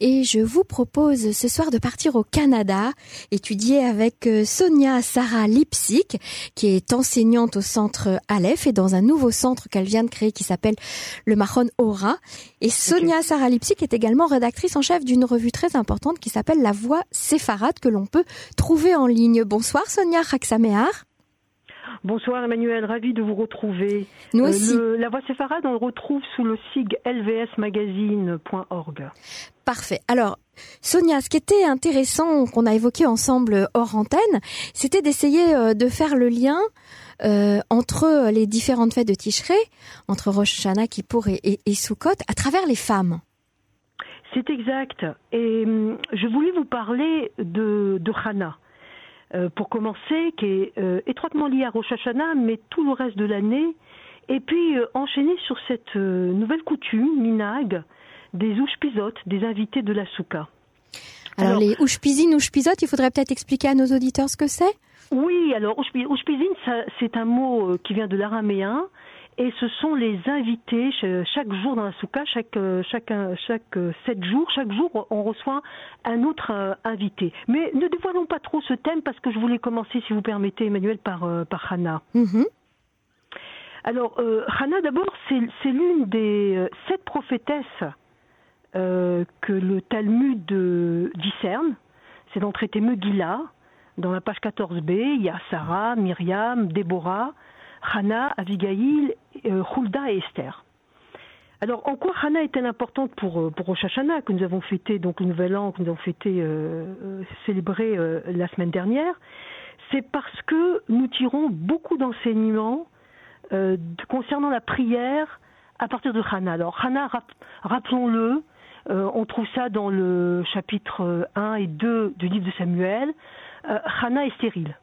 Et je vous propose ce soir de partir au Canada, étudier avec euh, Sonia Sarah Lipsik, qui est enseignante au centre Aleph et dans un nouveau centre qu'elle vient de créer qui s'appelle le Mahon Aura. Et Sonia Sarah Lipsik est également rédactrice en chef d'une revue très importante qui s'appelle La Voix séfarade que l'on peut trouver en ligne. Bonsoir Sonia Raksamehar. Bonsoir Emmanuel, ravi de vous retrouver. Nous euh, aussi. la Voix séfarade, on le retrouve sous le SIG lvsmagazine.org. Parfait. Alors, Sonia, ce qui était intéressant, qu'on a évoqué ensemble hors antenne, c'était d'essayer euh, de faire le lien euh, entre les différentes fêtes de Tishré, entre Rosh Hashanah, Kippour et, et, et Sukkot, à travers les femmes. C'est exact. Et hum, je voulais vous parler de, de Hana. Euh, pour commencer, qui est euh, étroitement lié à Rosh Hashanah, mais tout le reste de l'année. Et puis euh, enchaîner sur cette nouvelle coutume, minag, des ouchpizotes, des invités de la souka. Alors, les ouchpizines, ouchpizotes, il faudrait peut-être expliquer à nos auditeurs ce que c'est? Oui, alors ouchpizine, c'est un mot qui vient de l'araméen et ce sont les invités chaque jour dans la souka, chaque euh, chaque chaque euh, sept jours, chaque jour on reçoit un autre euh, invité. Mais ne dévoilons pas trop ce thème parce que je voulais commencer, si vous permettez, Emmanuel, par par Hannah. Mm-hmm. Alors Hannah, d'abord, c'est l'une des sept prophétesses que le Talmud discerne. C'est dans le traité Megillah, dans la page 14b, il y a Sarah, Myriam, Déborah. Hannah, Abigail, euh, Hulda et Esther. Alors, en quoi Hannah est-elle importante pour, euh, pour Rosh Hashanah, que nous avons fêté, donc le Nouvel An, que nous avons fêté, euh, célébré la semaine dernière? C'est parce que nous tirons beaucoup d'enseignements concernant la prière à partir de Hannah. Alors, Hannah, rappelons-le, on trouve ça dans le chapitre 1 et 2 du livre de Samuel. Hannah est stérile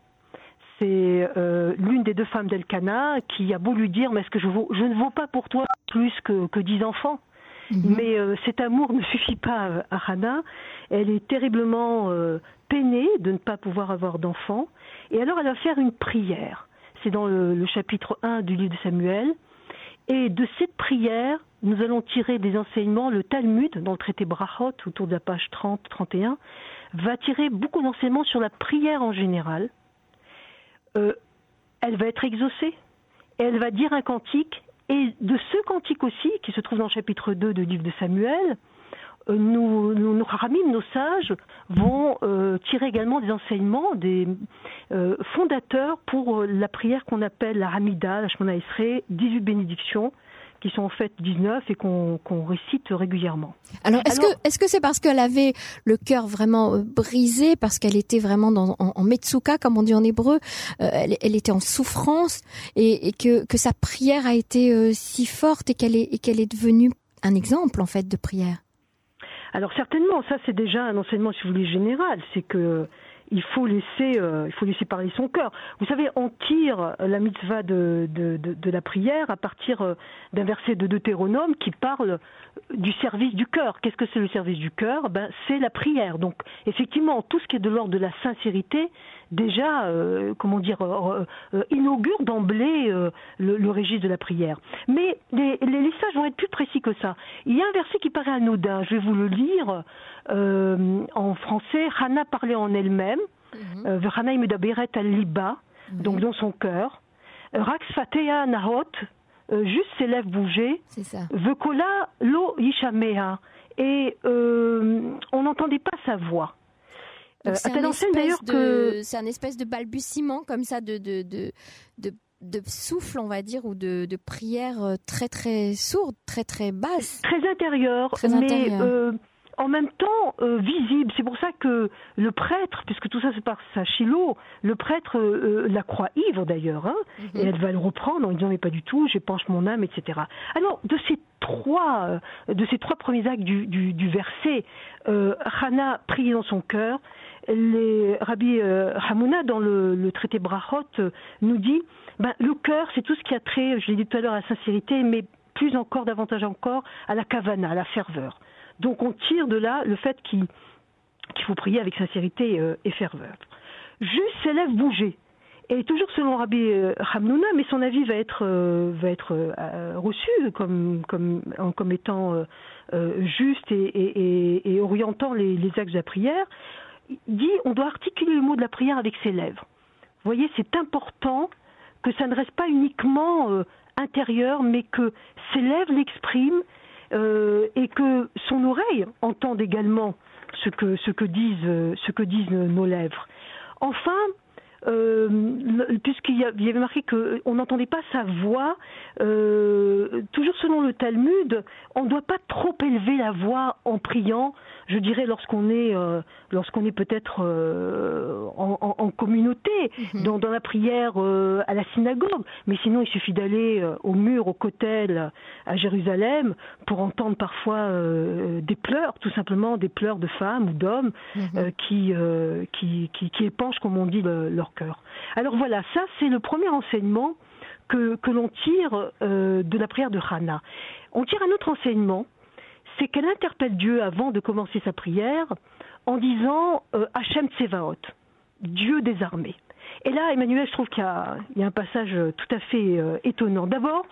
c'est euh, l'une des deux femmes d'Elkana qui a beau lui dire mais est-ce que je, je ne vaux pas pour toi plus que, que dix enfants mhm. mais euh, cet amour ne suffit pas à Hannah. Elle est terriblement euh, peinée de ne pas pouvoir avoir d'enfants. Et alors elle va faire une prière. C'est dans le, chapitre 1 du livre de Samuel. Et de cette prière, nous allons tirer des enseignements. Le Talmud, dans le traité Brachot, autour de la page 30-31, va tirer beaucoup d'enseignements sur la prière en général euh, elle va être exaucée. Elle va dire un cantique. Et de ce cantique aussi, qui se trouve dans le chapitre 2 du livre de Samuel, euh, nos nos sages, vont euh, tirer également des enseignements, des fondateurs pour la prière qu'on appelle la Hamida, la Shemona Esrei, 18 bénédictions, qui sont en fait 19 et qu'on récite régulièrement. Alors, est-ce que est-ce que c'est parce qu'elle avait le cœur vraiment euh, brisé, parce qu'elle était vraiment dans, en, en metsuka, comme on dit en hébreu, euh, elle, elle, était en souffrance et, et, que, que sa prière a été euh, si forte et qu'elle est, et qu'elle est devenue un exemple en fait de prière? Alors certainement, ça c'est déjà un enseignement, si vous voulez, général. C'est que il faut laisser, euh, il faut laisser parler son cœur. Vous savez, on tire la mitzvah de, de, la prière à partir euh, d'un verset de Deutéronome qui parle du service du cœur. Qu'est-ce que c'est le service du cœur? Ben, c'est la prière. Donc, effectivement, tout ce qui est de l'ordre de la sincérité, déjà, euh, comment dire, inaugure d'emblée le, le, registre de la prière. Mais les, les, sages vont être plus précis que ça. Il y a un verset qui paraît anodin. Je vais vous le lire. Euh, en français, Hana parlait en elle-même, mhm. euh, imedaberet al-liba, mhm. donc dans son cœur. Rax fatea nahot, euh, juste ses lèvres bougeaient. Vekola lo yishamea. Et on n'entendait pas sa voix. C'est un, que c'est un espèce de balbutiement comme ça de de, de, de, de souffle, on va dire, ou de, de prière très très sourde, très très basse. Très intérieure, très mais en même temps euh, visible. C'est pour ça que le prêtre, puisque tout ça se passe à Shiloh, le prêtre euh, euh, la croit ivre d'ailleurs, hein, mhm. et elle va le reprendre en disant mais pas du tout, j'épanche mon âme, etc. Alors de ces trois, de ces trois premiers actes du, du, du verset, Hana prie dans son cœur. Les Rabbi Hamouna dans le, traité Brachot nous dit ben, le cœur c'est tout ce qui a trait, je l'ai dit tout à l'heure, à la sincérité, mais plus encore, davantage encore, à la kavana, à la ferveur. Donc on tire de là le fait qu'il faut prier avec sincérité euh, et ferveur. juste ses lèvres bougeaient. Et toujours selon Rabbi euh, Hamnouna, mais son avis va être, euh, euh, reçu comme, étant juste et, et, orientant les, les, axes de la prière. Dit on doit articuler le mot de la prière avec ses lèvres. Vous voyez, c'est important que ça ne reste pas uniquement intérieur, mais que ses lèvres l'expriment et que son oreille entende également ce que, ce que, disent, ce que disent nos lèvres. Enfin, euh, puisqu'il y, avait marqué qu'on n'entendait pas sa voix, euh, toujours selon le Talmud, on ne doit pas trop élever la voix en priant, je dirais lorsqu'on est, euh, lorsqu'on est peut-être euh, en, communauté, mhm. dans, la prière euh, à la synagogue, mais sinon il suffit d'aller au mur, au cotel à Jérusalem pour entendre parfois des pleurs, tout simplement des pleurs de femmes ou d'hommes mhm. qui, qui, qui, épanchent, comme on dit, leur cœur. Alors voilà, ça c'est le premier enseignement que, que l'on tire de la prière de Hannah. On tire un autre enseignement c'est qu'elle interpelle Dieu avant de commencer sa prière en disant euh, Hachem Tsevaot, Dieu des armées. Et là, Emmanuel, je trouve qu'il y, a un passage tout à fait euh, étonnant. D'abord,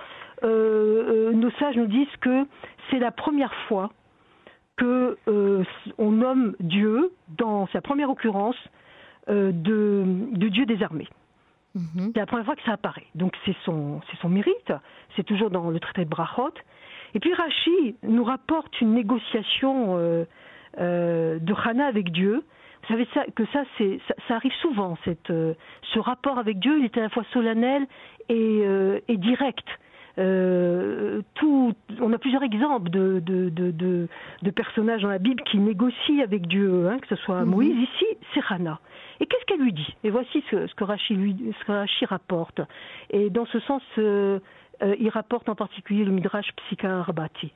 euh, nos sages nous disent que c'est la première fois que on nomme Dieu dans sa première occurrence de, Dieu des armées. Mhm. C'est la première fois que ça apparaît. Donc c'est son, son mérite. C'est toujours dans le traité de Brachot. Et puis Rachi nous rapporte une négociation euh, euh, de Hana avec Dieu. Vous savez ça, que ça, c'est, ça, arrive souvent, cette, euh, ce rapport avec Dieu, il est à la fois solennel et, et direct. tout, on a plusieurs exemples de, de, de, de, personnages dans la Bible qui négocient avec Dieu, hein, que ce soit mhm. Moïse, ici, c'est Hana. Et qu'est-ce qu'elle lui dit? Et voici ce, ce que Rachi lui, ce que Rachi rapporte. Et dans ce sens, euh, il rapporte en particulier le Midrash Psycha Arbati.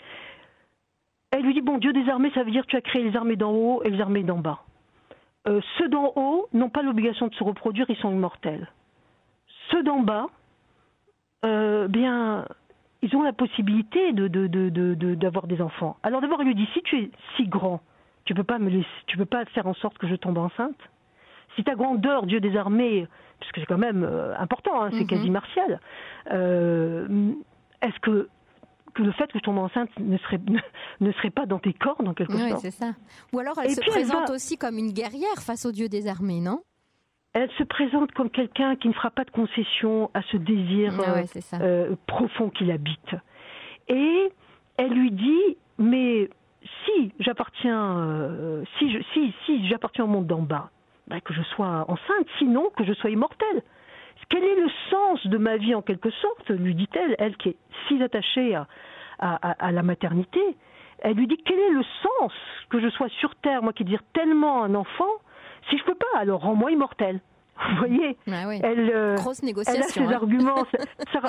Elle lui dit Bon, Dieu des armées, ça veut dire que tu as créé les armées d'en haut et les armées d'en bas. Euh, ceux d'en haut n'ont pas l'obligation de se reproduire, ils sont immortels. Ceux d'en bas, euh, bien, ils ont la possibilité d'avoir des enfants. Alors d'abord, il lui dit si tu es si grand, tu peux pas tu peux pas faire en sorte que je tombe enceinte. Si ta grandeur, Dieu des armées, puisque c'est quand même euh, important, hein, c'est mhm. quasi martial, euh, est-ce que que le fait que je tombe enceinte ne serait, ne, serait pas dans tes cordes, en quelque oui, sorte? c'est ça. Ou alors elle se présente aussi comme une guerrière face au dieu des armées, non? Elle se présente comme quelqu'un qui ne fera pas de concession à ce désir ah euh, profond qui l'habite. Et elle lui dit, mais si j'appartiens, si, si, si j'appartiens au monde d'en bas, bah, que je sois enceinte, sinon que je sois immortelle. Quel est le sens de ma vie en quelque sorte lui dit-elle, elle qui est si attachée à, à, la maternité. Elle lui dit quel est le sens que je sois sur Terre, moi qui dire tellement un enfant, si je peux pas, alors rends-moi immortelle. Vous voyez ah elle, euh, Grosse négociation. Elle a ses hein. arguments. ça,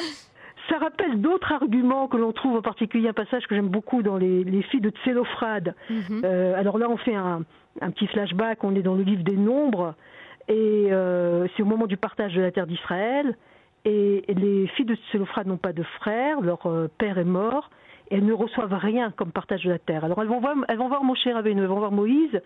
rappelle d'autres arguments que l'on trouve en particulier un passage que j'aime beaucoup dans les, les filles de Tsélophrade. Mhm. euh, alors là, on fait un, un petit flashback, on est dans le livre des nombres, et euh, c'est au moment du partage de la terre d'Israël, et les filles de Tselophrad n'ont pas de frère, leur euh, père est mort, et elles ne reçoivent rien comme partage de la terre. Alors elles vont voir, elles vont voir Moshe Rabbeinu, elles vont voir Moïse,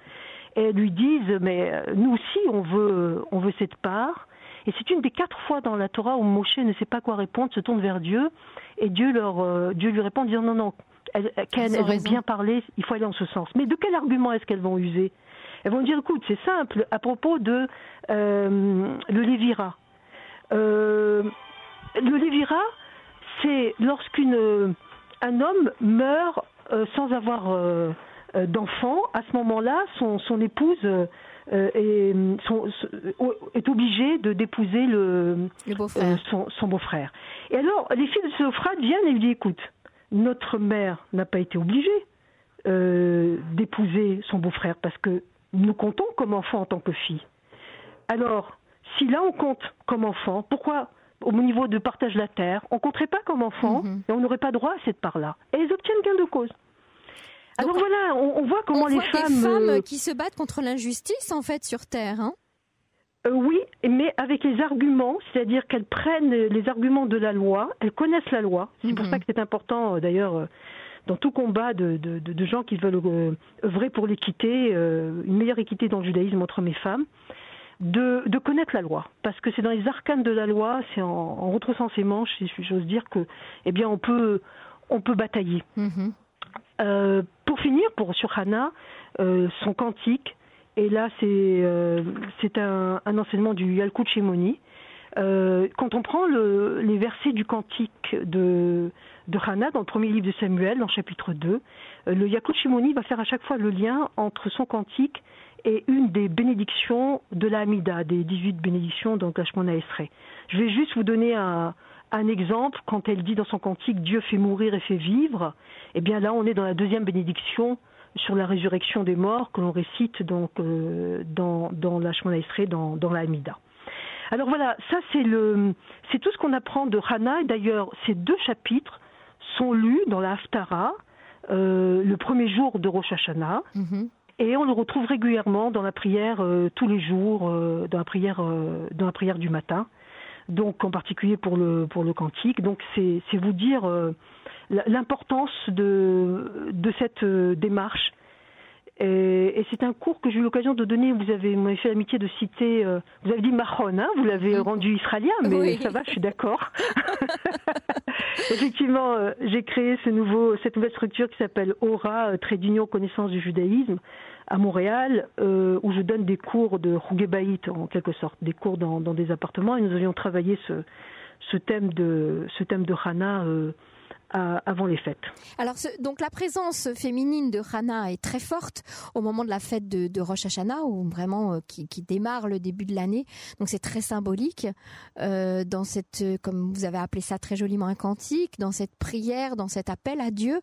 et elles lui disent, mais nous aussi on veut, on veut cette part. Et c'est une des quatre fois dans la Torah où Moshe ne sait pas quoi répondre, se tourne vers Dieu, et Dieu, leur, Dieu lui répond en disant non, non, elles, elles, vont bien parler, il faut aller en ce sens. Mais de quel argument est-ce qu'elles vont user? Elles vont dire, écoute, c'est simple, à propos de euh, le Lévira. Euh, le Lévira, c'est lorsqu'un homme meurt euh, sans avoir euh, d'enfant, à ce moment-là, son, son épouse est, son, est, obligée de d'épouser le, son, son beau-frère. Et alors, les filles de Sophrate viennent et lui disent, écoute, notre mère n'a pas été obligée euh, d'épouser son beau-frère parce que nous comptons comme enfant en tant que fille. Alors, si là on compte comme enfant, pourquoi au niveau de partage de la terre, on compterait pas comme enfant mhm. et on n'aurait pas droit à cette part-là? Et ils obtiennent gain de cause. Alors voilà, on, voit comment les femmes, des femmes euh, qui se battent contre l'injustice en fait sur terre. Hein euh, oui, mais avec les arguments, c'est-à-dire qu'elles prennent les arguments de la loi, elles connaissent la loi. C'est pour mhm. ça que c'est important, euh, d'ailleurs, dans tout combat de, de, gens qui veulent œuvrer pour l'équité, une meilleure équité dans le judaïsme entre hommes et femmes. de, de, connaître la loi, parce que c'est dans les arcanes de la loi, c'est en, en retroussant ses manches, si j'ose dire que, eh bien, on peut, on peut batailler. Mm-hmm. Euh, pour finir, pour sur Hannah, euh, son cantique, et là c'est euh, un, un, enseignement du Yalkut Shemoni. Euh, quand on prend le, les versets du cantique de, de Hannah dans le premier livre de Samuel, dans chapitre 2, euh, le Yalkut Shimoni va faire à chaque fois le lien entre son cantique et une des bénédictions de la Hamida, des 18 bénédictions dans Shmona Esrei. Je vais juste vous donner un, exemple quand elle dit dans son cantique Dieu fait mourir et fait vivre. Eh bien là, on est dans la deuxième bénédiction sur la résurrection des morts que l'on récite donc euh, dans, dans la Shemona dans, dans la Hamida. Alors voilà, ça c'est le c'est tout ce qu'on apprend de Hannah. D'ailleurs, ces deux chapitres sont lus dans la Haftara euh, le premier jour de Rosh Hashanah. Mm-hmm. Et on le retrouve régulièrement dans la prière euh, tous les jours, dans la prière, dans la prière du matin. Donc en particulier pour le pour le cantique. Donc c'est c'est vous dire euh, l'importance de de cette euh, démarche et, et c'est un cours que j'ai eu l'occasion de donner. Vous avez, m'avez fait l'amitié de citer. Euh, vous avez dit Mahon, hein, vous l'avez rendu israélien, mais oui. ça va, je suis d'accord. Effectivement, euh, j'ai créé ce nouveau, cette nouvelle structure qui s'appelle Aura, trait d'union connaissance du judaïsme, à Montréal, euh, où je donne des cours de Rougebaït, en quelque sorte, des cours dans, dans, des appartements. Et nous avions travaillé ce, ce thème de ce thème de Hana euh, avant les fêtes. Alors, donc la présence féminine de Hana est très forte au moment de la fête de, de Rosh Hashanah, où vraiment euh, qui, démarre le début de l'année. Donc c'est très symbolique euh, dans cette, comme vous avez appelé ça très joliment un cantique, dans cette prière, dans cet appel à Dieu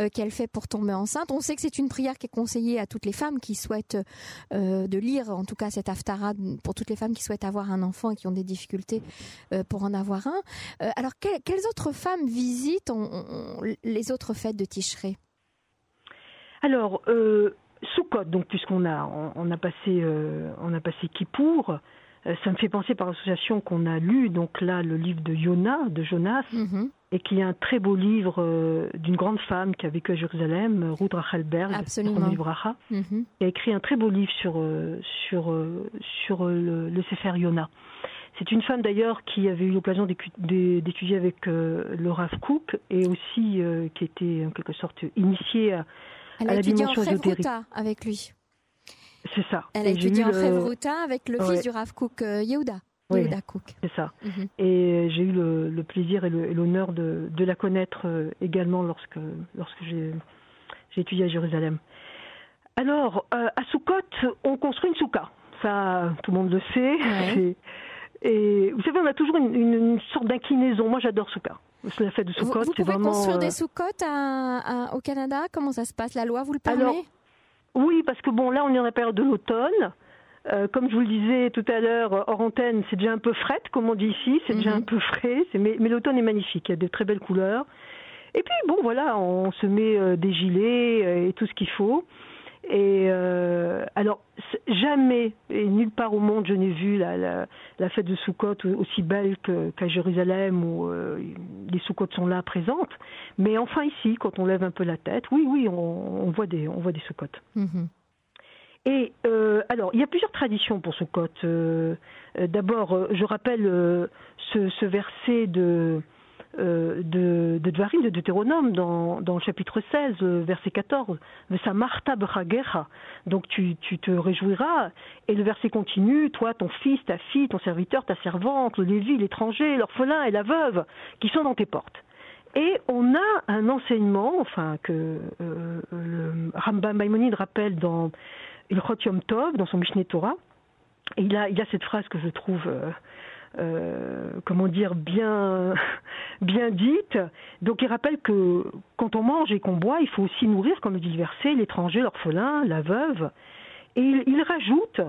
euh, qu'elle fait pour tomber enceinte. On sait que c'est une prière qui est conseillée à toutes les femmes qui souhaitent euh, de lire, en tout cas cette haftara pour toutes les femmes qui souhaitent avoir un enfant et qui ont des difficultés euh, pour en avoir un. alors que, quelles autres femmes visitent les autres fêtes de Tishré Alors, euh, Soukot, donc puisqu'on a on, on, a passé euh, on a passé Kippour, euh, ça me fait penser par l'association qu'on a lu donc là le livre de Yona de Jonas -hmm. et qui est un très beau livre euh, d'une grande femme qui a vécu à Jérusalem, Ruth Rachelberg, Absolument. -hmm. qui a écrit un très beau livre sur sur sur le, le Sefer Yona. C'est une femme d'ailleurs qui avait eu l'occasion d'étudier avec le Rav Kook et aussi euh, qui était en quelque sorte initiée à, Elle à la dimension ésotérique. avec lui. C'est ça. Elle a étudié en Révruta le... avec le ouais. fils du Rav Kook, euh, Yehuda. Oui. C'est ça. Mm -hmm. Et j'ai eu le, le, plaisir et l'honneur de, de, la connaître euh, également lorsque, lorsque j'ai étudié à Jérusalem. Alors, euh, à Soukot, on construit une souka. Ça, tout le monde le sait. Ouais. Et vous savez, on a toujours une, une, une sorte d'inclinaison. Moi, j'adore Souka. La fête de Soukot, vous, vous pouvez vraiment. construire des Soukottes au Canada? Comment ça se passe? La loi vous le permet? Alors, Oui, parce que bon, là, on est dans la période de l'automne. Euh, comme je vous le disais tout à l'heure, hors antenne, c'est déjà un peu frais, comme on dit ici. C'est mm -hmm. déjà un peu frais. Mais, mais l'automne est magnifique. Il y a de très belles couleurs. Et puis, bon, voilà, on se met euh, des gilets euh, et tout ce qu'il faut. Et euh, alors, jamais et nulle part au monde je n'ai vu la, la, la, fête de Soukot aussi belle qu'à qu Jérusalem où euh, les Soukot sont là présentes. Mais enfin ici, quand on lève un peu la tête, oui, oui, on, on voit des, on voit des Soukot. Mm -hmm. Et euh, alors, il y a plusieurs traditions pour Soukot. Euh, D'abord, je rappelle ce, ce, verset de euh, de, de Dvarim, de Deutéronome, dans, dans le chapitre 16, verset 14. Donc tu, tu te réjouiras. Et le verset continue, toi, ton fils, ta fille, ton serviteur, ta servante, le lévi, l'étranger, l'orphelin et la veuve, qui sont dans tes portes. Et on a un enseignement, enfin, que euh, le Rambam Maïmonide rappelle dans Ilchot Yom Tov, dans son Mishneh Torah. Et il a, il a cette phrase que je trouve... Euh, euh, comment dire, bien, bien dite. Donc il rappelle que quand on mange et qu'on boit, il faut aussi nourrir, comme le dit le verset, l'étranger, l'orphelin, la veuve. Et il, rajoute,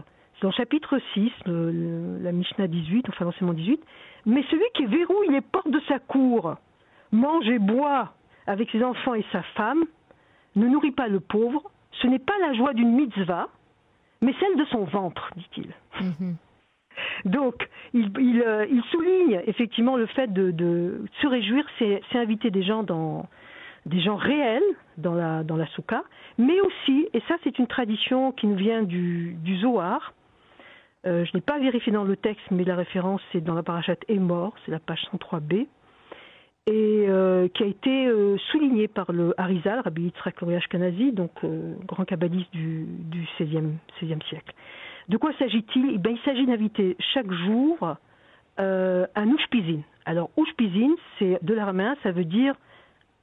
dans le chapitre 6, le, le, la Mishnah 18, enfin l'enseignement 18, mais celui qui verrouille les portes de sa cour, mange et boit avec ses enfants et sa femme, ne nourrit pas le pauvre, ce n'est pas la joie d'une mitzvah, mais celle de son ventre, dit-il. -hmm. Donc, euh, il, souligne effectivement le fait de, se réjouir, c'est inviter des gens dans des gens réels dans la dans la mais aussi, et ça c'est une tradition qui nous vient du, Zohar, je n'ai pas vérifié dans le texte, mais la référence c'est dans la parachate est mort, c'est la page 103b, et qui a été soulignée par le Harizal, Rabbi Yitzhak Kanazi, donc grand kabbaliste du, du 16e, siècle. De quoi s'agit-il eh Il s'agit d'inviter chaque jour un ushpizin. Alors, ushpizin, c'est de l'araméen, ça veut dire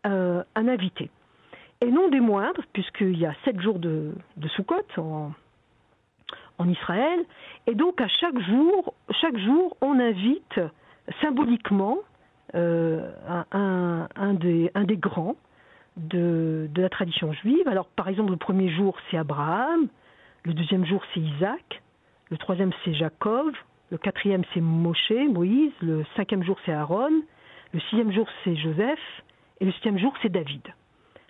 un invité et non des moindres, puisqu'il y a sept jours de, de en, Israël, et donc à chaque jour, chaque jour, on invite symboliquement euh, un, des, grands de, la tradition juive. Alors, par exemple, le premier jour, c'est Abraham, le deuxième jour, c'est Isaac, le troisième, c'est Jacob, le quatrième, c'est Moshe, Moïse, le cinquième jour, c'est Aaron, le sixième jour, c'est Joseph, et le septième jour, c'est David.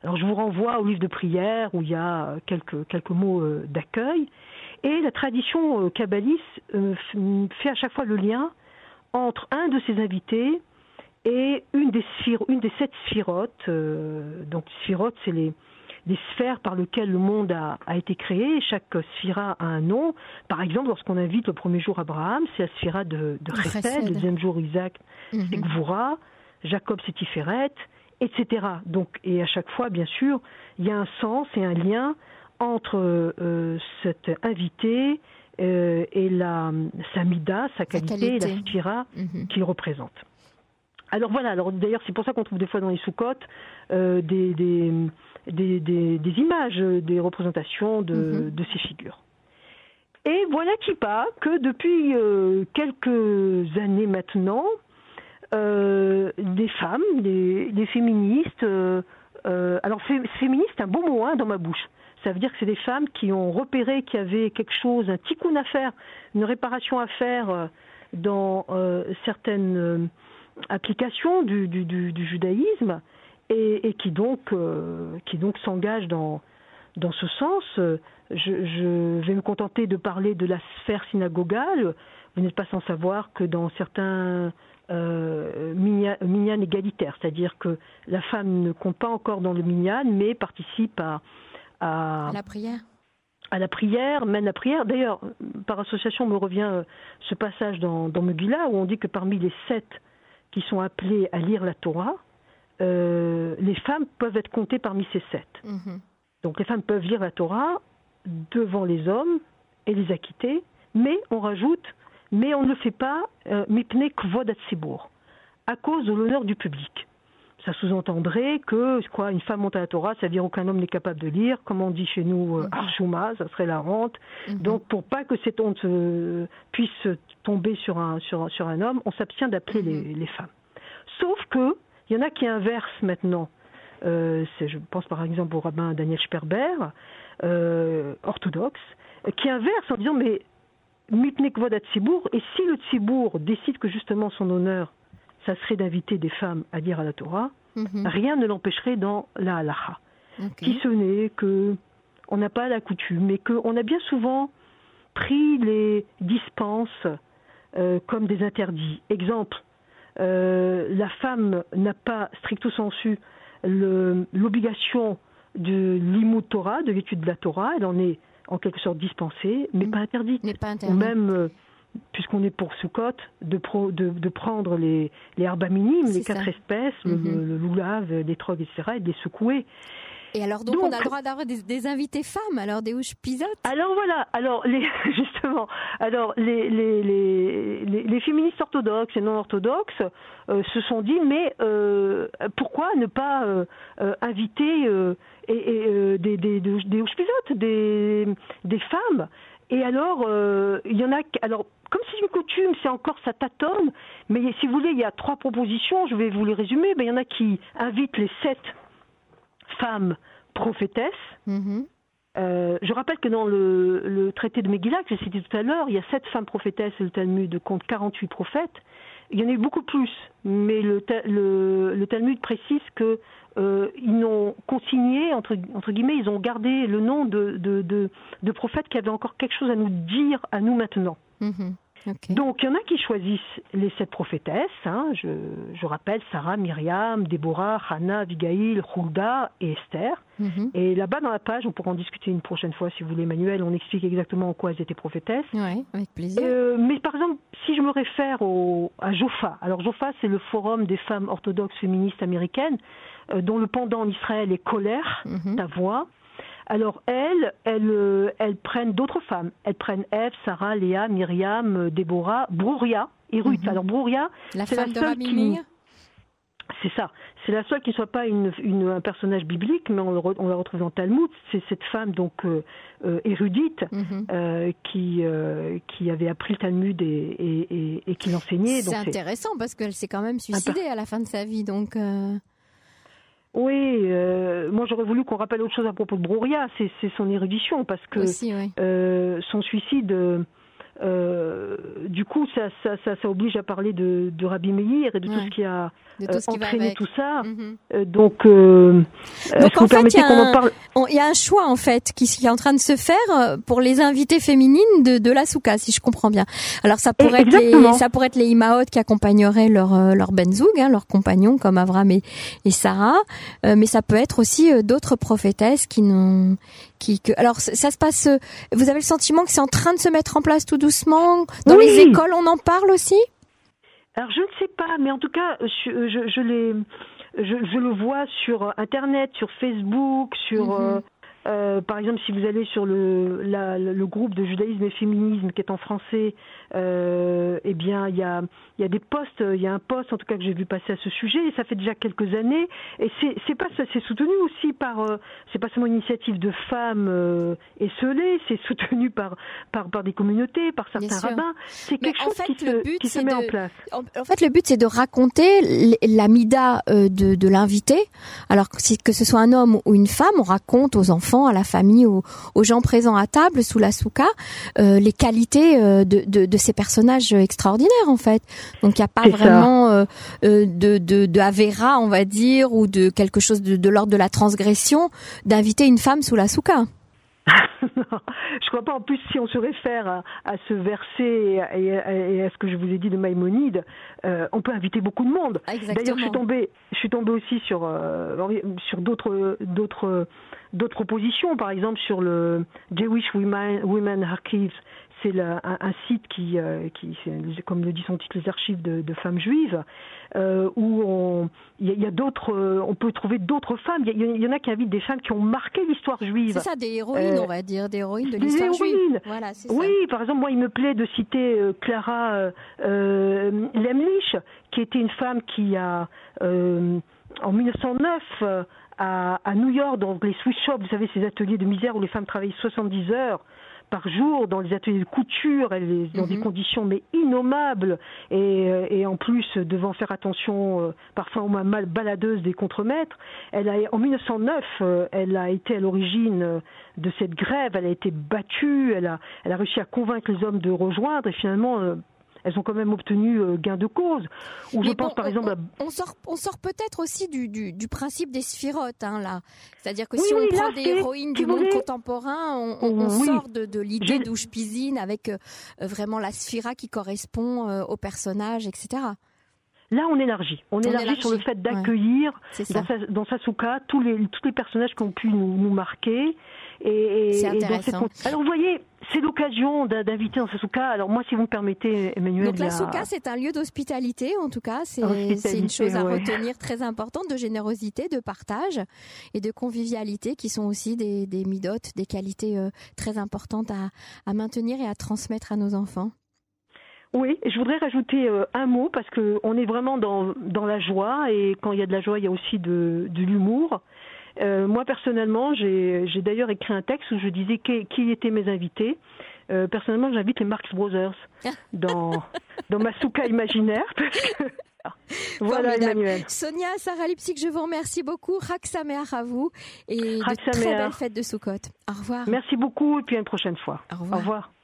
Alors je vous renvoie au livre de prière où il y a quelques, quelques mots euh, d'accueil. Et la tradition euh, kabbaliste euh, fait à chaque fois le lien entre un de ses invités et une des, une des sept sphirotes. donc sphirotes, c'est les, sphères par lesquelles le monde a, été créé. Chaque sphira a un nom. Par exemple, lorsqu'on invite le premier jour Abraham, c'est la sphira de, de le deuxième jour Isaac, c'est mhm. Gvura, Jacob, c'est Tiferet, etc. Donc, et à chaque fois, bien sûr, il y a un sens et un lien entre euh, cet invité euh, et la samida, sa qualité, et la spira mhm. qu'il représente. Alors voilà, alors d'ailleurs c'est pour ça qu'on trouve des fois dans les sous-côtes euh, des, des, des, des, images, des représentations de, mhm. de, ces figures. Et voilà qui pas que depuis quelques années maintenant, euh, des femmes, des, féministes. Euh, euh, alors féministe, un bon mot hein, dans ma bouche. Ça veut dire que c'est des femmes qui ont repéré qu'il y avait quelque chose, un tikkun à faire, une réparation à faire dans certaines applications du, judaïsme et, qui donc qui donc s'engagent dans dans ce sens. Je, vais me contenter de parler de la sphère synagogale. Vous n'êtes pas sans savoir que dans certains euh, minyan, égalitaire, c'est-à-dire que la femme ne compte pas encore dans le minyan, mais participe à, à, la prière à la prière, mène la prière. D'ailleurs, par association me revient euh, ce passage dans, dans Megillah où on dit que parmi les sept qui sont appelés à lire la Torah, euh, les femmes peuvent être comptées parmi ces sept. Mhm. Donc les femmes peuvent lire la Torah devant les hommes et les acquitter, mais on rajoute mais on ne le fait pas euh, mipne kvod à cause de l'honneur du public. Ça sous-entendrait que quoi, une femme monte à la Torah, ça veut dire aucun homme n'est capable de lire, comme on dit chez nous, euh, archouma, ça serait la honte. Mhm. Donc pour pas que cette honte euh, puisse tomber sur un, sur, sur un homme, on s'abstient d'appeler les, mhm. les, femmes. Sauf que il y en a qui inversent maintenant. Euh, je pense par exemple au rabbin Daniel Sperber, orthodoxe, qui inverse en disant mais et si le Tzibour décide que justement son honneur, ça serait d'inviter des femmes à dire à la Torah, mhm. rien ne l'empêcherait dans la halacha. Qui ce n'est que on n'a pas la coutume, mais qu'on a bien souvent pris les dispenses euh, comme des interdits. Exemple, euh, la femme n'a pas stricto sensu l'obligation de l'imut Torah, de l'étude de la Torah, elle en est en quelque sorte dispensée, mais pas interdite. Mais pas interdite. Ou même, euh, puisqu'on est pour Soukot, de, de, de, prendre les, les herbes minimes, les quatre espèces, le, mm-hmm. le, loulave, les trogues, etc., et de les secouer. Et alors donc, on a le droit d'avoir des, invités femmes, alors des houches pisotes? Alors voilà, alors les, alors les, les, les, les, féministes orthodoxes et non orthodoxes euh, se sont dit mais euh, pourquoi ne pas inviter euh, des, des, des, des des, femmes? Et alors, y en a. Alors, comme c'est une coutume, c'est encore ça tâtonne. Mais si vous voulez, il y a trois propositions. Je vais vous les résumer. Ben, il y en a qui invitent les sept femmes prophétesses. Mm-hmm. Euh, je rappelle que dans le, traité de Megillah que j'ai cité tout à l'heure, il y a sept femmes prophétesses et le Talmud compte 48 prophètes. Il y en a eu beaucoup plus, mais le, Talmud précise que euh, n'ont consigné, entre, guillemets, ils ont gardé le nom de, prophètes qui avaient encore quelque chose à nous dire à nous maintenant. Donc, il y en a qui choisissent les sept prophétesses. Hein. Je, je, rappelle Sarah, Myriam, Déborah, Hannah, Abigail, Hulda et Esther. Mhm. Et là-bas, dans la page, on pourra en discuter une prochaine fois, si vous voulez, Emmanuel. On explique exactement en quoi elles étaient prophétesses. Oui, avec plaisir. Euh, mais par exemple, si je me réfère au, à Jofa. Alors, Jofa, c'est le forum des femmes orthodoxes féministes américaines, euh, dont le pendant en Israël est colère, mhm. ta voix. Alors elles, elles, euh, elles prennent d'autres femmes. Elles prennent Ève, Sarah, Léa, Myriam, euh, Déborah, Brouria et Ruth. Mhm. Alors Brouria, c'est la seule qui... C'est ça. C'est la seule qui ne soit pas une, un personnage biblique, mais on, on, la retrouve dans Talmud. C'est cette femme donc euh, érudite mhm. qui qui avait appris le Talmud et, et, et, qui l'enseignait. C'est intéressant parce qu'elle s'est quand même suicidée à la fin de sa vie, donc. Oui, euh, moi j'aurais voulu qu'on rappelle autre chose à propos de Brouria, c'est son érudition, parce que euh, son suicide, euh, du coup, ça, ça, ça, ça, oblige à parler de, de Rabbi Meir et de tout ce qui a tout ce qui va tout ça. Mhm. Euh, donc, euh, donc en fait, il y, a y a un choix en fait qui, qui, est en train de se faire euh, pour les invités féminines de, de la souka, si je comprends bien. Alors ça pourrait être les, ça pourrait être les imaot qui accompagneraient leur leur benzoug, hein, leurs compagnons comme Avram et, et Sarah, mais ça peut être aussi d'autres prophétesses qui n'ont qui que alors ça se passe. Vous avez le sentiment que c'est en train de se mettre en place tout doucement? Dans les écoles, on en parle aussi? Alors je ne sais pas, mais en tout cas, je, je, je, je, je le vois sur Internet, sur Facebook, sur mhm. euh, euh, par exemple, si vous allez sur le, la, le groupe de judaïsme et féminisme qui est en français, euh, eh bien, il y a, y a des postes, il y a un poste en tout cas que j'ai vu passer à ce sujet, et ça fait déjà quelques années. Et c'est, pas, c'est soutenu aussi par, euh, c'est pas seulement une initiative de femmes euh, esselées, c'est soutenu par, par, par des communautés, par certains rabbins. C'est quelque chose qui, se, qui se met en place. En, fait, le but c'est de raconter la mida euh, de, de l'invité. Alors que, que ce soit un homme ou une femme, on raconte aux enfants à la famille, aux, aux gens présents à table sous la souka, euh, les qualités euh, de, de, de, ces personnages extraordinaires en fait. Donc il n'y a pas vraiment euh, de, de, de Avera, on va dire, ou de quelque chose de, de l'ordre de la transgression d'inviter une femme sous la souka. non, je crois pas. En plus, si on se réfère à, à ce verset et, à, ce que je vous ai dit de Maïmonide, euh, on peut inviter beaucoup de monde. D'ailleurs, je suis tombée, je suis tombée aussi sur euh, sur d'autres d'autres d'autres propositions. Par exemple, sur le Jewish Women, Women Archives, c'est un, un, site qui, euh, qui comme le dit son titre, les archives de, de femmes juives, euh, où il y a, a d'autres, on peut trouver d'autres femmes. Il y, y, en a qui invitent des femmes qui ont marqué l'histoire juive. C'est ça, des héroïnes, on va dire, des héroïnes de l'histoire juive. Voilà, oui, par exemple, moi, il me plaît de citer Clara Lemlich, qui était une femme qui a, en 1909, à, à, New York, dans les Swiss shops, vous savez, ces ateliers de misère où les femmes travaillent 70 heures par jour dans les ateliers de couture, dans des mhm. conditions mais innommables et, euh, et, en plus devant faire attention euh, parfois au moins mal baladeuse des contremaîtres. Elle a en 1909, euh, elle a été à l'origine de cette grève, elle a été battue, elle a, elle a réussi à convaincre les hommes de rejoindre et finalement elles ont quand même obtenu euh, gain de cause. Ou je pense par exemple. On, sort, on sort peut-être aussi du, du, du, principe des sphirotes hein, là. C'est-à-dire que si on prend des héroïnes du monde contemporain, on, on sort de, de l'idée douche piscine avec euh, vraiment la sphira qui correspond euh, au personnage, etc. Là, on élargit. On, élargit, sur le fait d'accueillir dans, sa, dans Sasuka tous les, tous les personnages qui ont pu nous, nous marquer. Et, c'est intéressant. Alors, vous voyez, c'est l'occasion d'inviter dans Sasuka. Alors, moi, si vous me permettez, Emmanuel. Donc, la Souka, c'est un lieu d'hospitalité, en tout cas. C'est une chose à retenir très importante de générosité, de partage et de convivialité qui sont aussi des, des midotes, des qualités euh, très importantes à, à maintenir et à transmettre à nos enfants. Oui, je voudrais rajouter euh, un mot parce que on est vraiment dans, dans la joie et quand il y a de la joie, il y a aussi de, de l'humour. Euh, moi personnellement, j'ai d'ailleurs écrit un texte où je disais qui, qui étaient mes invités. Euh, personnellement, j'invite les Marx Brothers dans dans ma souka imaginaire Voilà, Emmanuel. Sonia, Sarah Lipsic, je vous remercie beaucoup. Raksamer à vous et de très belles fêtes de Soukot. Au revoir. Merci beaucoup et puis à une prochaine fois. Au revoir. Au revoir.